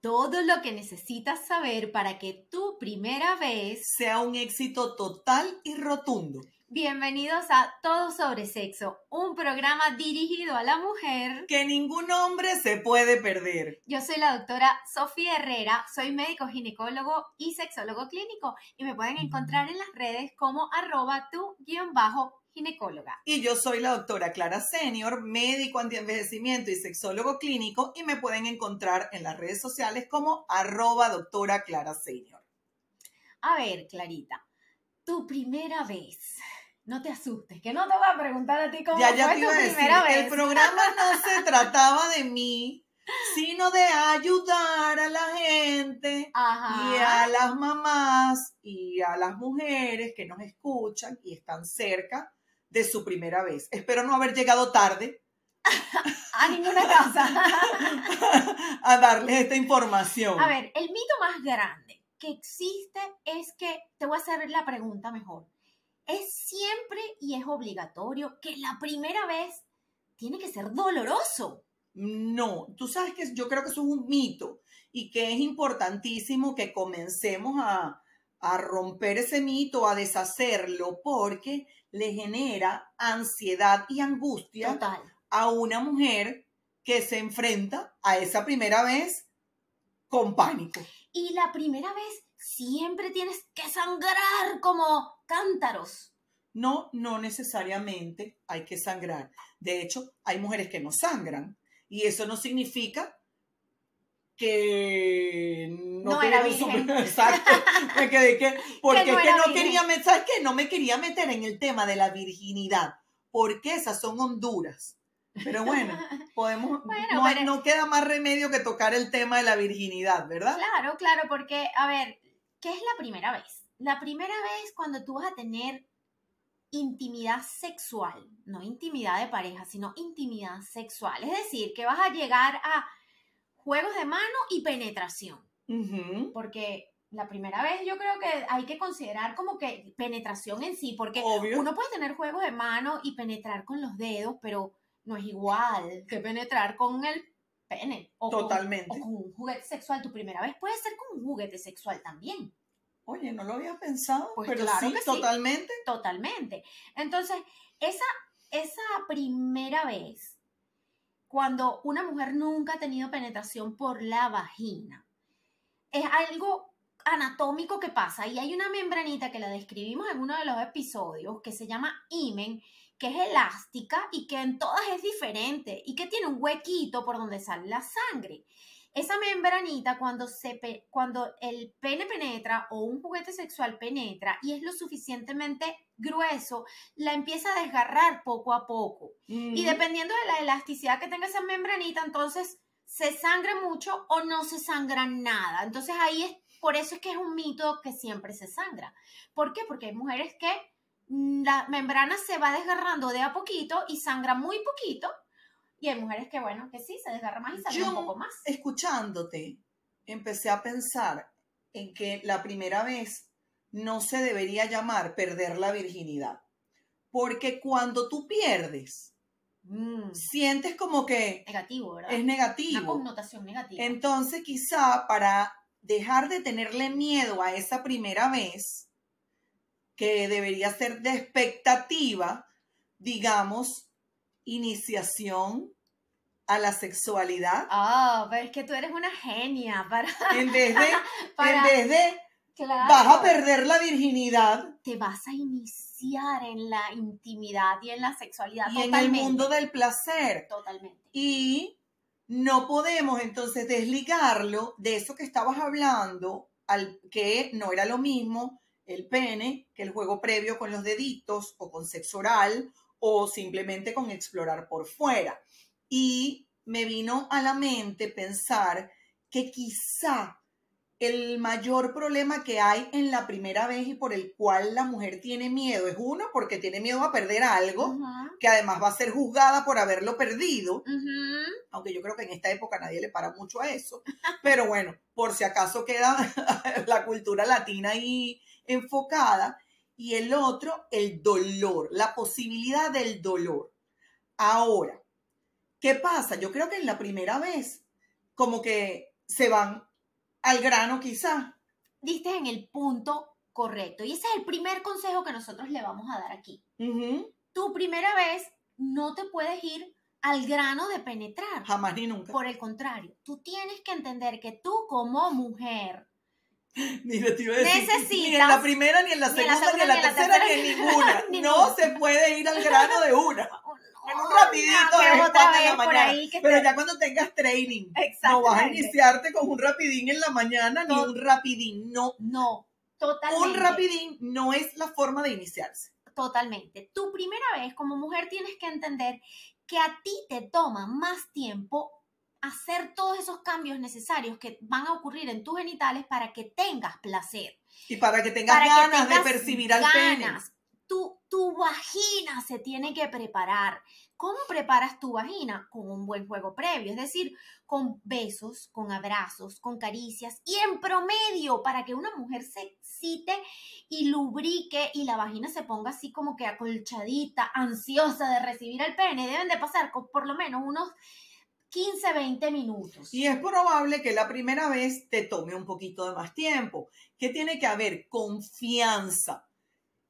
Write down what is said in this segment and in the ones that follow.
Todo lo que necesitas saber para que tu primera vez sea un éxito total y rotundo. Bienvenidos a Todo sobre Sexo, un programa dirigido a la mujer que ningún hombre se puede perder. Yo soy la doctora Sofía Herrera, soy médico ginecólogo y sexólogo clínico y me pueden encontrar en las redes como arroba tu guion bajo ginecóloga. Y yo soy la doctora Clara Senior, médico antienvejecimiento y sexólogo clínico y me pueden encontrar en las redes sociales como arroba doctora Clara Senior. A ver, Clarita, tu primera vez. No te asustes, que no te voy a preguntar a ti cómo ya, ya fue te tu iba a decir, primera vez. El programa no se trataba de mí, sino de ayudar a la gente Ajá. y a las mamás y a las mujeres que nos escuchan y están cerca de su primera vez. Espero no haber llegado tarde A ninguna casa. a darles esta información. A ver, el mito más grande que existe es que, te voy a hacer la pregunta mejor, es siempre y es obligatorio que la primera vez tiene que ser doloroso. No, tú sabes que yo creo que eso es un mito y que es importantísimo que comencemos a, a romper ese mito, a deshacerlo, porque le genera ansiedad y angustia Total. a una mujer que se enfrenta a esa primera vez con pánico. Y la primera vez siempre tienes que sangrar como cántaros. No, no necesariamente hay que sangrar. De hecho, hay mujeres que no sangran y eso no significa que no, No era virgen. Exacto. Me quedé que porque Que no es que no virgen. quería, me- ¿sabes qué? No me quería meter en el tema de la virginidad, porque esas son Honduras. Pero bueno, podemos, Bueno, no, queda más remedio que tocar el tema de la virginidad, ¿verdad? Claro, claro, porque, a ver, ¿qué es la primera vez? La primera vez cuando tú vas a tener intimidad sexual, no intimidad de pareja, sino intimidad sexual. Es decir, que vas a llegar a juegos de mano y penetración, porque la primera vez yo creo que hay que considerar como que penetración en sí, porque Obvio. uno puede tener juegos de mano y penetrar con los dedos, pero no es igual que penetrar con el pene. O con- Totalmente. o con un juguete sexual. Tu primera vez puede ser con un juguete sexual también. Oye, no lo había pensado, Pues pero claro sí, que sí. totalmente. Totalmente. Entonces, esa, esa primera vez, cuando una mujer nunca ha tenido penetración por la vagina, es algo anatómico que pasa y hay una membranita que la describimos en uno de los episodios que se llama imen, que es elástica y que en todas es diferente y que tiene un huequito por donde sale la sangre. Esa membranita cuando, se cuando el pene penetra o un juguete sexual penetra y es lo suficientemente grueso, la empieza a desgarrar poco a poco. Y dependiendo de la elasticidad que tenga esa membranita, entonces se sangra mucho o no se sangra nada. Entonces ahí es, por eso es que es un mito que siempre se sangra. ¿Por qué? Porque hay mujeres que la membrana se va desgarrando de a poquito y sangra muy poquito. Y hay mujeres que, bueno, que sí, se desgarra más y sangra un poco más. escuchándote, empecé a pensar en que la primera vez no se debería llamar perder la virginidad. Porque cuando tú pierdes, Mm, sientes como que negativo, ¿verdad? es Una negativo. connotación negativa. Entonces, quizá para dejar de tenerle miedo a esa primera vez, que debería ser de expectativa, digamos, iniciación a la sexualidad, Ah, pero es que tú eres una genia para... en vez de, para en vez de claro. vas a perder la virginidad te vas a iniciar en la intimidad y en la sexualidad y en el mundo del placer. Totalmente. Y no podemos entonces desligarlo de eso que estabas hablando, al que no era lo mismo el pene que el juego previo con los deditos o con sexo oral o simplemente con explorar por fuera. Y me vino a la mente pensar que quizá el mayor problema que hay en la primera vez y por el cual la mujer tiene miedo es uno, porque tiene miedo a perder algo, que además va a ser juzgada por haberlo perdido, aunque yo creo que en esta época nadie le para mucho a eso, pero bueno, por si acaso queda la cultura latina ahí enfocada, y el otro, el dolor, la posibilidad del dolor. Ahora, ¿qué pasa? Yo creo que en la primera vez, como que se van al grano quizá. Diste en el punto correcto. Y ese es el primer consejo que nosotros le vamos a dar aquí. Ujú, Tu primera vez no te puedes ir al grano de penetrar. Jamás ni nunca. Por el contrario, tú tienes que entender que tú como mujer Mira, te iba a decir, Necesitas- ni en la primera, ni en la ni segunda, ni en la ni tercera, ni en ninguna. ni no se puede ir al grano de una. En un rapidito de en otra la por mañana. ahí que Pero te- ya cuando tengas training, no vas a iniciarte con un rapidín en la mañana, ni un rapidín. No, No, totalmente. un rapidín no es la forma de iniciarse. Totalmente. Tu primera vez como mujer tienes que entender que a ti te toma más tiempo hacer todos esos cambios necesarios que van a ocurrir en tus genitales para que tengas placer. Y para que tengas para que ganas tengas de percibir al pene. ganas. Tu, tu vagina se tiene que preparar. ¿Cómo preparas tu vagina? Con un buen juego previo, es decir, con besos, con abrazos, con caricias y en promedio para que una mujer se excite y lubrique y la vagina se ponga así como que acolchadita, ansiosa de recibir el pene. Deben de pasar con por lo menos unos 15, 20 minutos. Y es probable que la primera vez te tome un poquito de más tiempo, que tiene que haber confianza.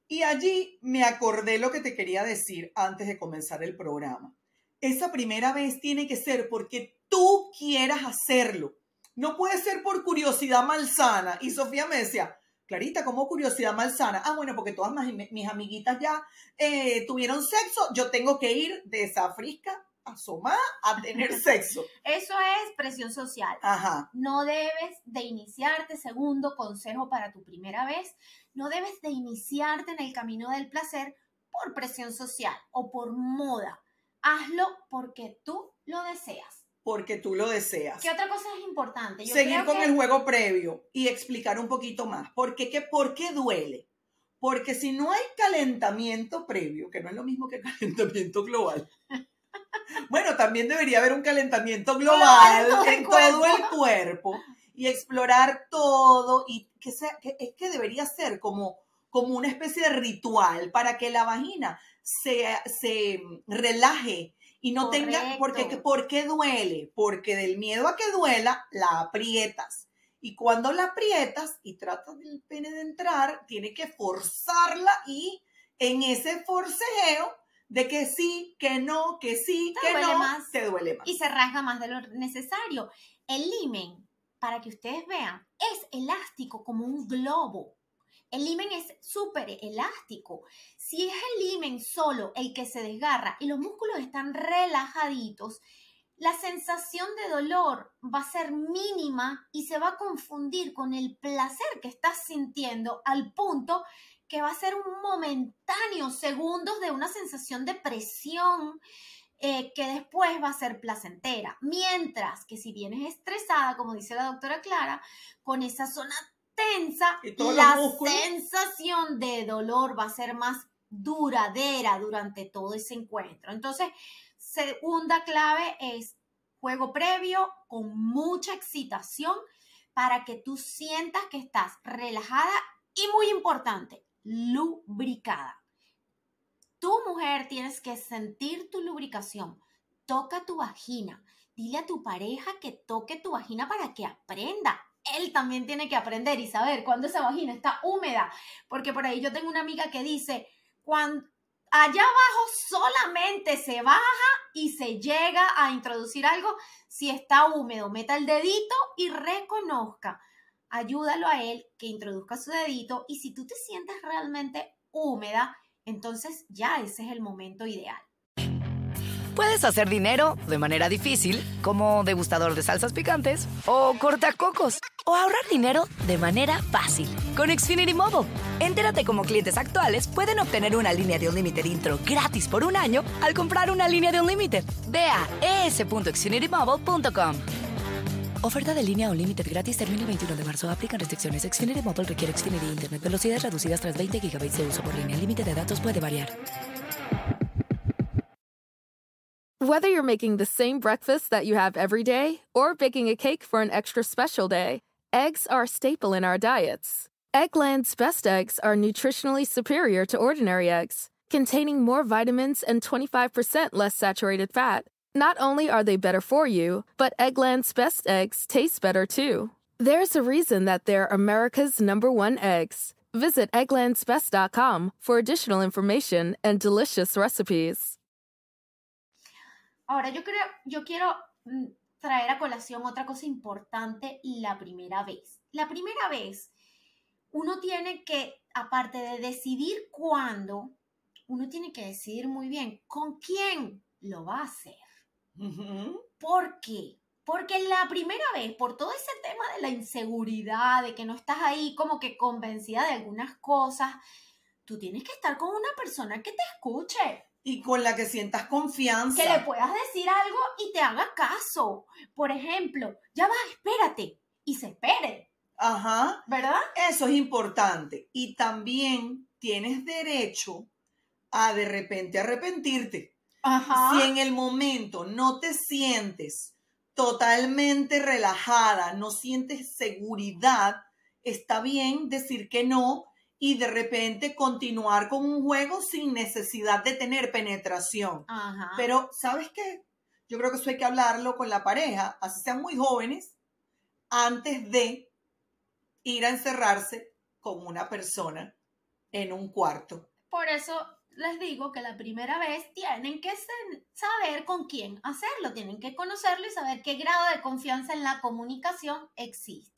Y allí me acordé lo que te quería decir antes de comenzar el programa. Esa primera vez tiene que ser porque tú quieras hacerlo. No puede ser por curiosidad malsana. Y Sofía me decía, Clarita, ¿cómo curiosidad malsana? Ah, bueno, porque todas mis, mis amiguitas ya eh, tuvieron sexo. Yo tengo que ir de esa frisca asomada a tener sexo. Eso es presión social. Ajá. No debes de iniciarte, segundo consejo para tu primera vez, no debes de iniciarte en el camino del placer por presión social o por moda. Hazlo porque tú lo deseas. porque tú lo deseas. ¿Qué otra cosa es importante? Yo Seguir creo con que- el juego previo y explicar un poquito más. ¿Por qué, qué- ¿Por qué duele? Porque si no hay calentamiento previo, que no es lo mismo que calentamiento global. Bueno, también debería haber un calentamiento global en todo el cuerpo y explorar todo y que sea, que, es que debería ser como, como una especie de ritual para que la vagina se, se relaje y no tenga, porque, Correcto. ¿por qué duele? Porque del miedo a que duela, la aprietas. Y cuando la aprietas y tratas del pene de entrar, tiene que forzarla y en ese forcejeo de que sí, que no, que sí, Te que no, más. te duele más. y se rasga más de lo necesario. El limen, para que ustedes vean, es elástico como un globo. El limen es súper elástico. Si es el limen solo el que se desgarra y los músculos están relajaditos, la sensación de dolor va a ser mínima y se va a confundir con el placer que estás sintiendo al punto que va a ser un momentáneo, segundos de una sensación de presión eh, que después va a ser placentera. Mientras que si vienes estresada, como dice la doctora Clara, con esa zona tensa, la sensación de dolor va a ser más duradera durante todo ese encuentro. Entonces, segunda clave es juego previo con mucha excitación para que tú sientas que estás relajada y muy importante, lubricada. Tu mujer tienes que sentir tu lubricación. Toca tu vagina. Dile a tu pareja que toque tu vagina para que aprenda. Él también tiene que aprender y saber cuándo esa vagina está húmeda. Porque por ahí yo tengo una amiga que dice, cuando allá abajo solamente se baja y se llega a introducir algo si está húmedo. Meta el dedito y reconozca. Ayúdalo a él que introduzca su dedito y si tú te sientes realmente húmeda, entonces ya ese es el momento ideal. Puedes hacer dinero de manera difícil, como degustador de salsas picantes, o cortacocos, o ahorrar dinero de manera fácil con Xfinity Mobile. Entérate cómo clientes actuales pueden obtener una línea de un límite intro gratis por un año al comprar una línea de un límite. Ve a es.xfinitymobile.com. Oferta de línea o límite gratis termina el 21 de marzo. Aplican restricciones. Xfinity requiere Xfinity Internet. Velocidades reducidas tras 20 GB de uso por línea. El límite de datos puede variar. Whether you're making the same breakfast that you have every day or baking a cake for an extra special day, eggs are a staple in our diets. Eggland's best eggs are nutritionally superior to ordinary eggs, containing more vitamins and 25% less saturated fat. Not only are they better for you, but Eggland's best eggs taste better too. There's a reason that they're America's number one eggs. Visit egglandsbest.com for additional information and delicious recipes. Ahora yo creo, yo quiero mm, traer a colación otra cosa importante la primera vez. La primera vez, uno tiene que, aparte de decidir cuándo, uno tiene que decidir muy bien con quién lo va a hacer. ¿Por qué? Porque la primera vez, por todo ese tema de la inseguridad, de que no estás ahí como que convencida de algunas cosas, tú tienes que estar con una persona que te escuche, Y con la que sientas confianza. que le puedas decir algo y te haga caso. Por ejemplo, ya va, espérate, y se espere, Ajá. ¿verdad? Eso es importante. Y también tienes derecho a de repente arrepentirte. Ajá. Si en el momento no te sientes totalmente relajada, no sientes seguridad, está bien decir que no y de repente continuar con un juego sin necesidad de tener penetración. Ajá. Pero, ¿sabes qué? Yo creo que eso hay que hablarlo con la pareja, así sean muy jóvenes, antes de ir a encerrarse con una persona en un cuarto. Por eso les digo que la primera vez tienen que saber con quién hacerlo, tienen que conocerlo y saber qué grado de confianza en la comunicación existe.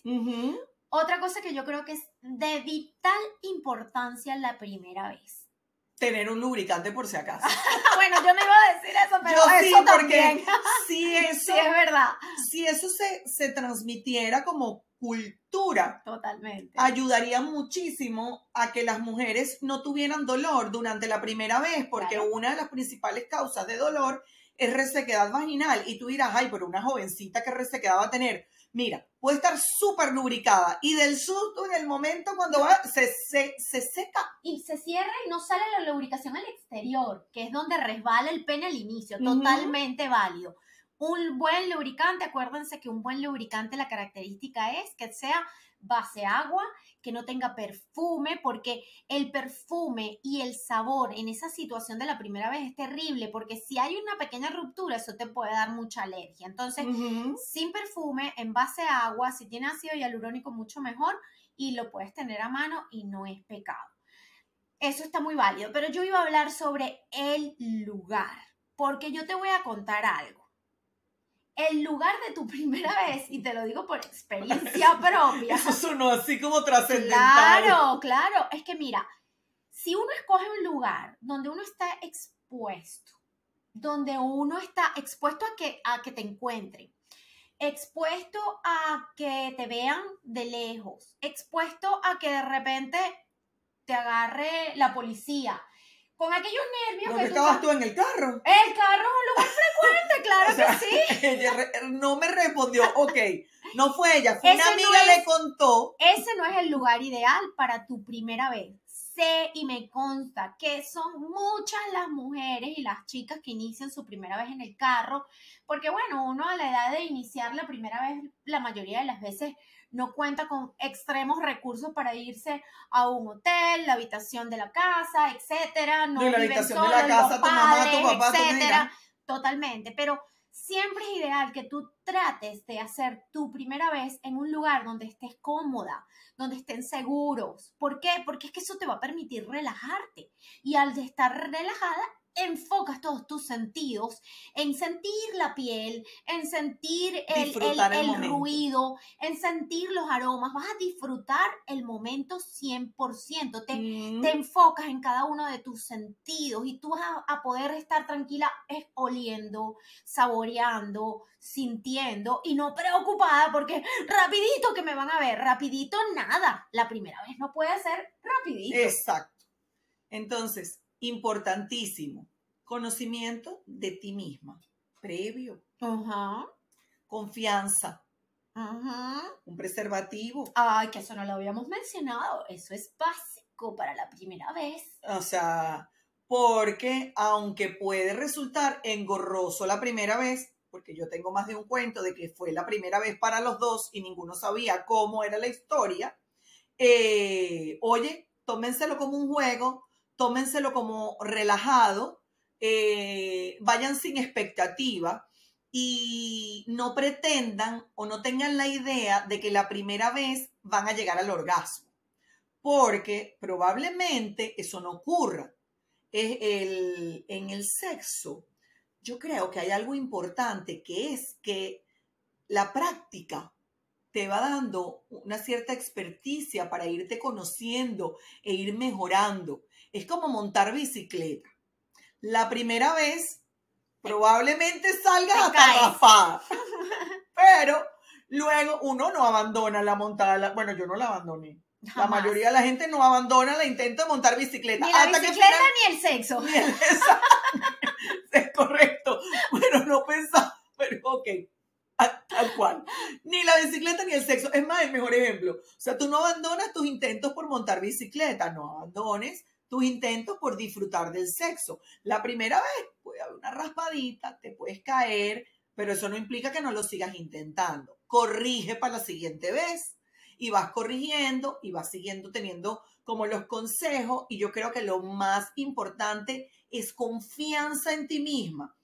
Otra cosa que yo creo que es de vital importancia la primera vez. Tener un lubricante por si acaso. bueno, yo no iba a decir eso, pero Yo sí, eso porque también. si eso, sí, es verdad. si eso se, se transmitiera como cultura, Totalmente. ayudaría muchísimo a que las mujeres no tuvieran dolor durante la primera vez, porque Claro. una de las principales causas de dolor es resequedad vaginal. Y tú dirás, ay, pero una jovencita que resequedad va a tener. Mira, puede estar súper lubricada y del susto en el momento cuando va, se, se, se seca. y se cierra y no sale la lubricación al exterior, que es donde resbala el pene al inicio, totalmente válido. Un buen lubricante, acuérdense que un buen lubricante la característica es que sea base agua, que no tenga perfume, porque el perfume y el sabor en esa situación de la primera vez es terrible, porque si hay una pequeña ruptura, eso te puede dar mucha alergia. Entonces, sin perfume, en base a agua, si tiene ácido hialurónico mucho mejor y lo puedes tener a mano y no es pecado. Eso está muy válido, pero yo iba a hablar sobre el lugar, porque yo te voy a contar algo. El lugar de tu primera vez, y te lo digo por experiencia propia. Eso sonó así como trascendental. Claro, claro. Es que mira, si uno escoge un lugar donde uno está expuesto, donde uno está expuesto a que, a que te encuentren, expuesto a que te vean de lejos, expuesto a que de repente te agarre la policía, con aquellos nervios ¿Dónde estabas tú en el carro? El carro es un lugar frecuente, claro O sea, que sí. Ella no me respondió, ok, no fue ella, fue una amiga no le contó. ese no es el lugar ideal para tu primera vez. Sé y me consta que son muchas las mujeres y las chicas que inician su primera vez en el carro, porque bueno, uno a la edad de iniciar la primera vez, la mayoría de las veces no cuenta con extremos recursos para irse a un hotel, la habitación de la casa, etcétera, no la habitación de la casa, los tu mamá, tu padres, papá, etcétera. Totalmente, pero siempre es ideal que tú trates de hacer tu primera vez en un lugar donde estés cómoda, donde estén seguros. ¿Por qué? Porque es que eso te va a permitir relajarte. Y al de estar relajada, enfocas todos tus sentidos en sentir la piel, en sentir el, el- el el momento. ruido, en sentir los aromas. Vas a disfrutar el momento 100%. Te, Mm, te enfocas en cada uno de tus sentidos y tú vas a, a poder estar tranquila es oliendo, saboreando, sintiendo y no preocupada porque rapidito que me van a ver, rapidito nada. La primera vez no puede ser rapidito. Exacto. Entonces, importantísimo, conocimiento de ti misma, previo, confianza. Un preservativo. Ay, que eso no lo habíamos mencionado. Eso es básico para la primera vez. O sea, porque aunque puede resultar engorroso la primera vez, porque yo tengo más de un cuento de que fue la primera vez para los dos y ninguno sabía cómo era la historia, eh, oye, tómenselo como un juego, tómenselo como relajado, eh, vayan sin expectativa y no pretendan o no tengan la idea de que la primera vez van a llegar al orgasmo, porque probablemente eso no ocurra. En el sexo, yo creo que hay algo importante que es que la práctica te va dando una cierta experticia para irte conociendo e ir mejorando. Es como montar bicicleta. La primera vez probablemente salgas raspar, pero luego uno no abandona la montada. la- bueno, yo no la abandoné. La mayoría de la gente no abandona el intento de montar bicicleta. Ni la hasta que bicicleta final- ni el sexo. ni el- Exacto. es correcto. Bueno, no pensaba, pero ok. a- Tal cual. Ni la bicicleta ni el sexo. Es más, el mejor ejemplo. O sea, tú no abandonas tus intentos por montar bicicleta, no abandones tus intentos por disfrutar del sexo. La primera vez puede haber una raspadita, te puedes caer, pero eso no implica que no lo sigas intentando. Corrige para la siguiente vez y vas corrigiendo y vas siguiendo teniendo como los consejos y yo creo que lo más importante es confianza en ti misma,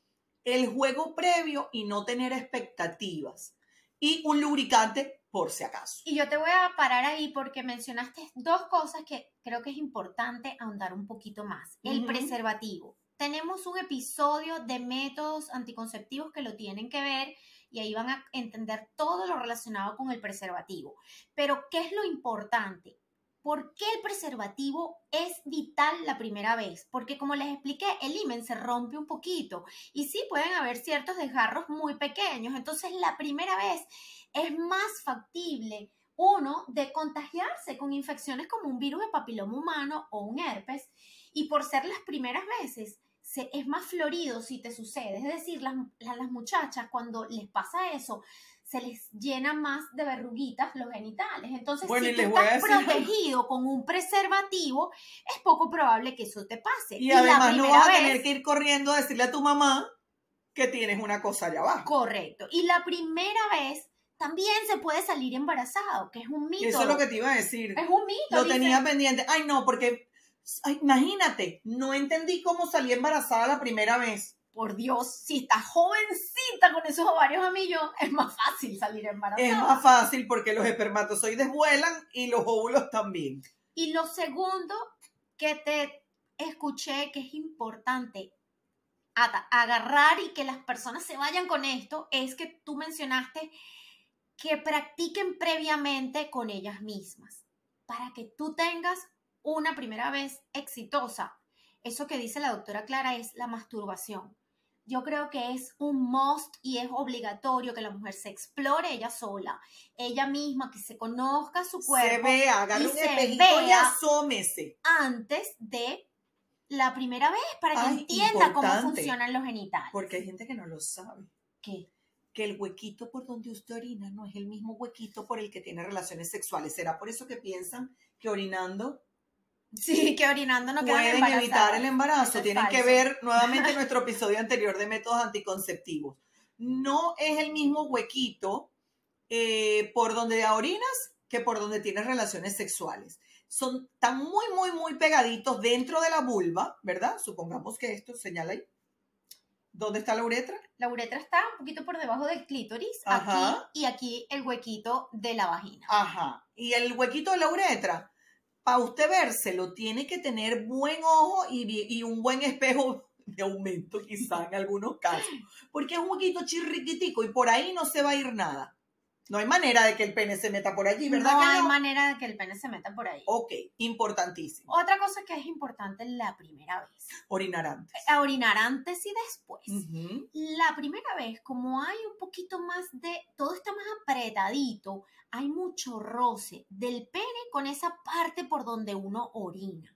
el juego previo y no tener expectativas y un lubricante por si acaso. Y yo te voy a parar ahí porque mencionaste dos cosas que creo que es importante ahondar un poquito más. El Ujú. preservativo. Tenemos un episodio de métodos anticonceptivos que lo tienen que ver y ahí van a entender todo lo relacionado con el preservativo. Pero, ¿qué es lo importante? ¿Por qué el preservativo es vital la primera vez? Porque como les expliqué, el imen se rompe un poquito y sí pueden haber ciertos desgarros muy pequeños. Entonces, la primera vez es más factible uno de contagiarse con infecciones como un virus de papiloma humano o un herpes y por ser las primeras veces se, es más florido si te sucede. Es decir, las, las, las muchachas cuando les pasa eso se les llena más de verruguitas los genitales. Entonces, Bueno, y si tú estás algo. protegido con un preservativo, es poco probable que eso te pase. Y, la además no primera vas a vez- tener que ir corriendo a decirle a tu mamá que tienes una cosa allá abajo. Correcto. Y la primera vez también se puede salir embarazado, que es un mito. Eso es lo que te iba a decir. Es un mito. Lo dicen. tenía pendiente. Ay, no, porque ay, imagínate, no entendí cómo salí embarazada la primera vez. Por Dios, si estás jovencita con esos ovarios a millón, es más fácil salir embarazada. Es más fácil porque los espermatozoides vuelan y los óvulos también. Y lo segundo que te escuché que es importante agarrar y que las personas se vayan con esto es que tú mencionaste que practiquen previamente con ellas mismas para que tú tengas una primera vez exitosa. Eso que dice la doctora Clara es la masturbación. Yo creo que es un must y es obligatorio que la mujer se explore ella sola, ella misma, que se conozca su cuerpo se vea, y un se espejito y asómese. antes de la primera vez para que Ay, entienda cómo funcionan los genitales. Porque hay gente que no lo sabe. ¿Qué? Que el huequito por donde usted orina no es el mismo huequito por el que tiene relaciones sexuales. ¿Será por eso que piensan que orinando Sí, que orinando no pueden evitar el embarazo. Es Tienen que ver nuevamente nuestro episodio anterior de métodos anticonceptivos. No es el mismo huequito eh, por donde orinas que por donde tienes relaciones sexuales. Son tan muy, muy, muy pegaditos dentro de la vulva, ¿verdad? Supongamos que esto señala ahí. ¿Dónde está la uretra? La uretra está un poquito por debajo del clítoris, Ajá. aquí y aquí el huequito de la vagina. Ajá. Y el huequito de la uretra, para usted vérselo, tiene que tener buen ojo y, y un buen espejo de aumento, quizá en algunos casos. Porque es un huequito chirriquitico y por ahí no se va a ir nada. No hay manera de que el pene se meta por allí, ¿verdad no que hay no? manera de que el pene se meta por ahí. Ok, importantísimo. Otra cosa que es importante la primera vez, Orinar antes. a orinar antes y después. La primera vez, como hay un poquito más de, todo está más apretadito, hay mucho roce del pene con esa parte por donde uno orina.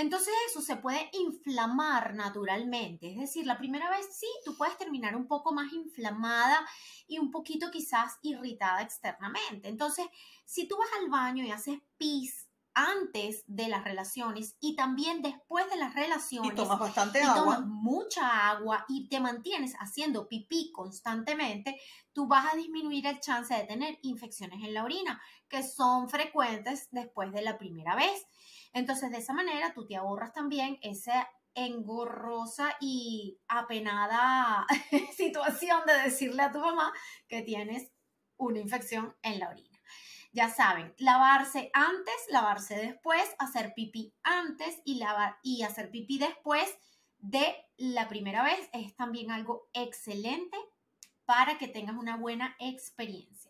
Entonces eso se puede inflamar naturalmente. Es decir, la primera vez sí, tú puedes terminar un poco más inflamada y un poquito quizás irritada externamente. Entonces, si tú vas al baño y haces pis antes de las relaciones y también después de las relaciones. Y tomas bastante y agua. mucha agua y te mantienes haciendo pipí constantemente, tú vas a disminuir el chance de tener infecciones en la orina, que son frecuentes después de la primera vez. Entonces, de esa manera, tú te ahorras también esa engorrosa y apenada situación de decirle a tu mamá que tienes una infección en la orina. Ya saben, lavarse antes, lavarse después, hacer pipí antes y, lavar, y hacer pipí después de la primera vez es también algo excelente para que tengas una buena experiencia.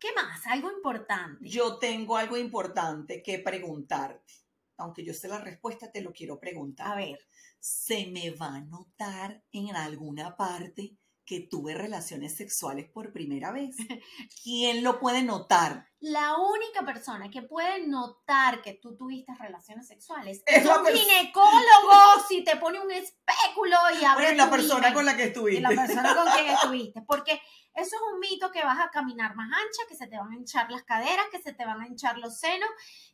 ¿Qué más? Algo importante. Yo tengo algo importante que preguntarte. Aunque yo sé la respuesta, te lo quiero preguntar. A ver, ¿Se me va a notar en alguna parte que tuve relaciones sexuales por primera vez? ¿Quién lo puede notar? la única persona que puede notar que tú tuviste relaciones sexuales Es un ginecólogo si te pone un espéculo y abre Bueno, la persona con la que y estuviste. la persona con quien estuviste. Porque eso es un mito que vas a caminar más ancha, que se te van a hinchar las caderas, que se te van a hinchar los senos,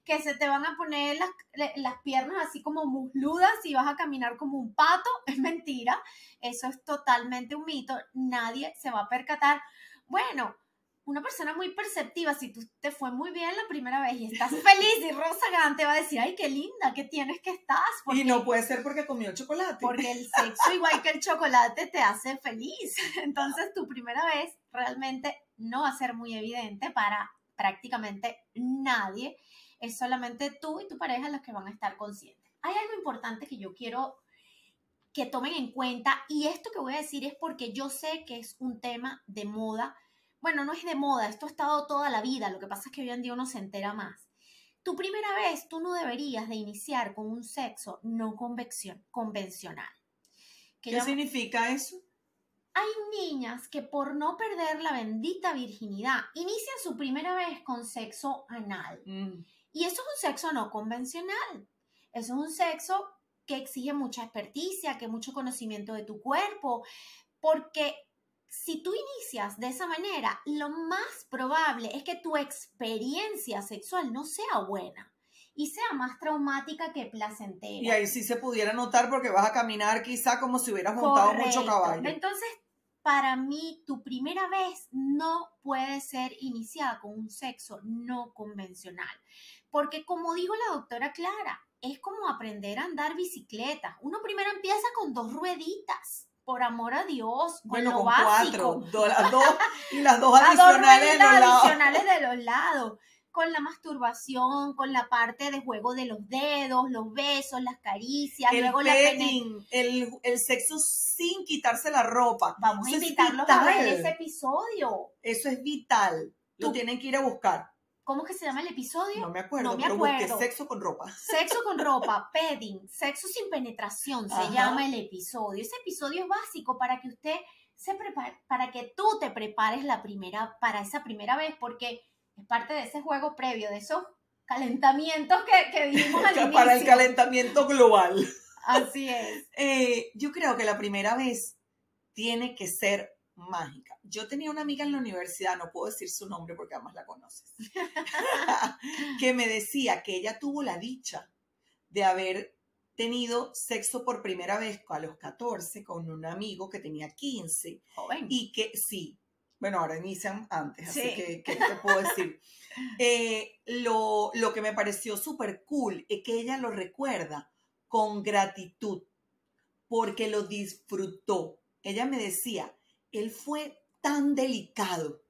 que se te van a poner las, las piernas así como musludas y vas a caminar como un pato. Es mentira. Eso es totalmente un mito. Nadie se va a percatar. Bueno. Una persona muy perceptiva, si tú te fue muy bien la primera vez y estás feliz y rozagante, va a decir, ay, qué linda, qué tienes que estás. Y no puede ser porque comió chocolate. porque el sexo, igual que el chocolate, te hace feliz. Entonces, tu primera vez realmente no va a ser muy evidente para prácticamente nadie. Es solamente tú y tu pareja los que van a estar conscientes. Hay algo importante que yo quiero que tomen en cuenta y esto que voy a decir es porque yo sé que es un tema de moda. Bueno, no es de moda, esto ha estado toda la vida, lo que pasa es que hoy en día uno se entera más. Tu primera vez, tú no deberías de iniciar con un sexo no convencional. ¿Qué significa eso? hay niñas que por no perder la bendita virginidad inician su primera vez con sexo anal. Mm. Y eso es un sexo no convencional. Eso es un sexo que exige mucha experticia, que mucho conocimiento de tu cuerpo, porque si tú inicias de esa manera, lo más probable es que tu experiencia sexual no sea buena y sea más traumática que placentera. Y ahí sí se pudiera notar porque vas a caminar quizá como si hubieras montado mucho caballo. Entonces, para mí, tu primera vez no puede ser iniciada con un sexo no convencional. Porque como dijo la doctora Clara, es como aprender a andar bicicleta. Uno primero empieza con dos rueditas, por amor a Dios, con bueno, lo con básico. cuatro. do- las dos, y las dos Las dos adicionales de los lados. adicionales de los lados. Con la masturbación, con la parte de juego de los dedos, los besos, las caricias, El luego la el, el sexo sin quitarse la ropa. Vamos a invitarlos a ver ese episodio. Eso es vital. Lo Tú- tienen que ir a buscar. ¿Cómo que se llama el episodio? No me acuerdo, No me pero busqué acuerdo. sexo con ropa. Sexo con ropa, pedding, sexo sin penetración, se Ajá. llama el episodio. Ese episodio es básico para que usted se prepare, para que tú te prepares la primera, para esa primera vez, porque es parte de ese juego previo, de esos calentamientos que, que dijimos al inicio. Para el calentamiento global. Así es. Eh, yo creo que la primera vez tiene que ser mágica. Yo tenía una amiga en la universidad, no puedo decir su nombre porque además la conoces, que me decía que ella tuvo la dicha de haber tenido sexo por primera vez a los 14 con un amigo que tenía 15 Joven. y que sí, bueno, ahora inician antes, así Sí. que, ¿qué te puedo decir? Eh, lo, lo que me pareció súper cool es que ella lo recuerda con gratitud, porque lo disfrutó. Ella me decía, él fue tan delicado,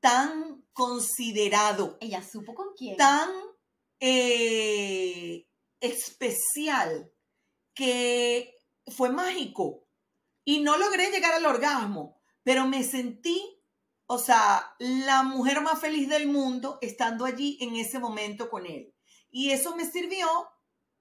tan considerado, Ella supo con quién. tan eh, especial que fue mágico y no logré llegar al orgasmo, pero me sentí, o sea, la mujer más feliz del mundo estando allí en ese momento con él. Y eso me sirvió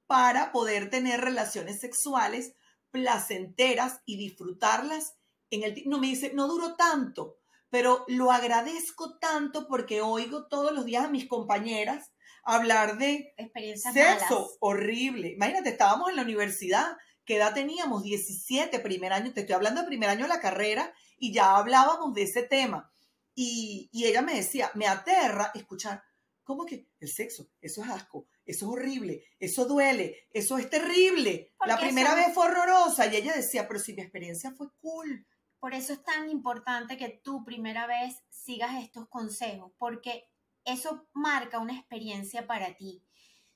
para poder tener relaciones sexuales placenteras y disfrutarlas en el ti- no me dice no duró tanto pero lo agradezco tanto porque oigo todos los días a mis compañeras hablar de Experiencias sexo malas. horrible. Imagínate, estábamos en la universidad, ¿qué edad teníamos? 17, primer año, te estoy hablando de primer año de la carrera y ya hablábamos de ese tema. Y, y ella me decía, me aterra escuchar, ¿cómo que el sexo? Eso es asco, eso es horrible, eso duele, eso es terrible. La primera vez fue horrorosa y ella decía, pero si mi experiencia fue cool. Por eso es tan importante que tú primera vez sigas estos consejos, porque eso marca una experiencia para ti.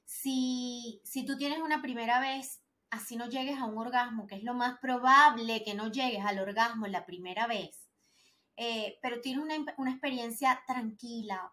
Si, si tú tienes una primera vez, así no llegues a un orgasmo, que es lo más probable que no llegues al orgasmo la primera vez, eh, pero tienes una, una experiencia tranquila,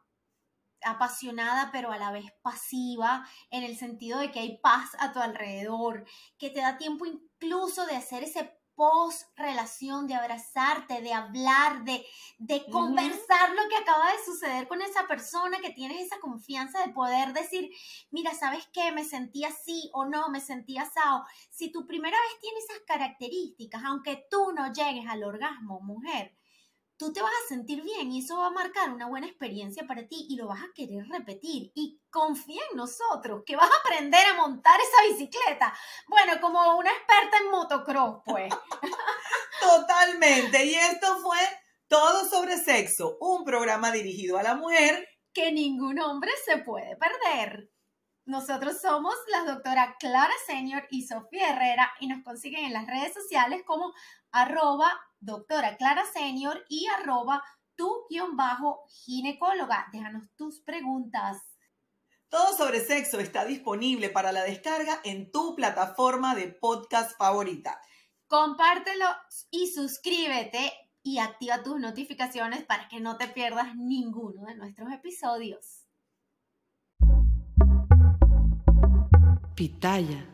apasionada, pero a la vez pasiva, en el sentido de que hay paz a tu alrededor, que te da tiempo incluso de hacer ese post relación, de abrazarte, de hablar, de, de conversar lo que acaba de suceder con esa persona, que tienes esa confianza de poder decir, mira, ¿sabes qué? Me sentí así o no, me sentí asado. Si tu primera vez tiene esas características, aunque tú no llegues al orgasmo, mujer, tú te vas a sentir bien y eso va a marcar una buena experiencia para ti y lo vas a querer repetir. Y confía en nosotros, que vas a aprender a montar esa bicicleta. Bueno, como una experta en motocross, pues. Totalmente. Y esto fue Todo sobre Sexo, un programa dirigido a la mujer. que ningún hombre se puede perder. Nosotros somos la doctora Clara Senior y Sofía Herrera y nos consiguen en las redes sociales como arroba doctora Clara Senior y arroba tu guion bajo ginecóloga. Déjanos tus preguntas. Todo sobre sexo está disponible para la descarga en tu plataforma de podcast favorita. Compártelo y suscríbete y activa tus notificaciones para que no te pierdas ninguno de nuestros episodios. Pitaya.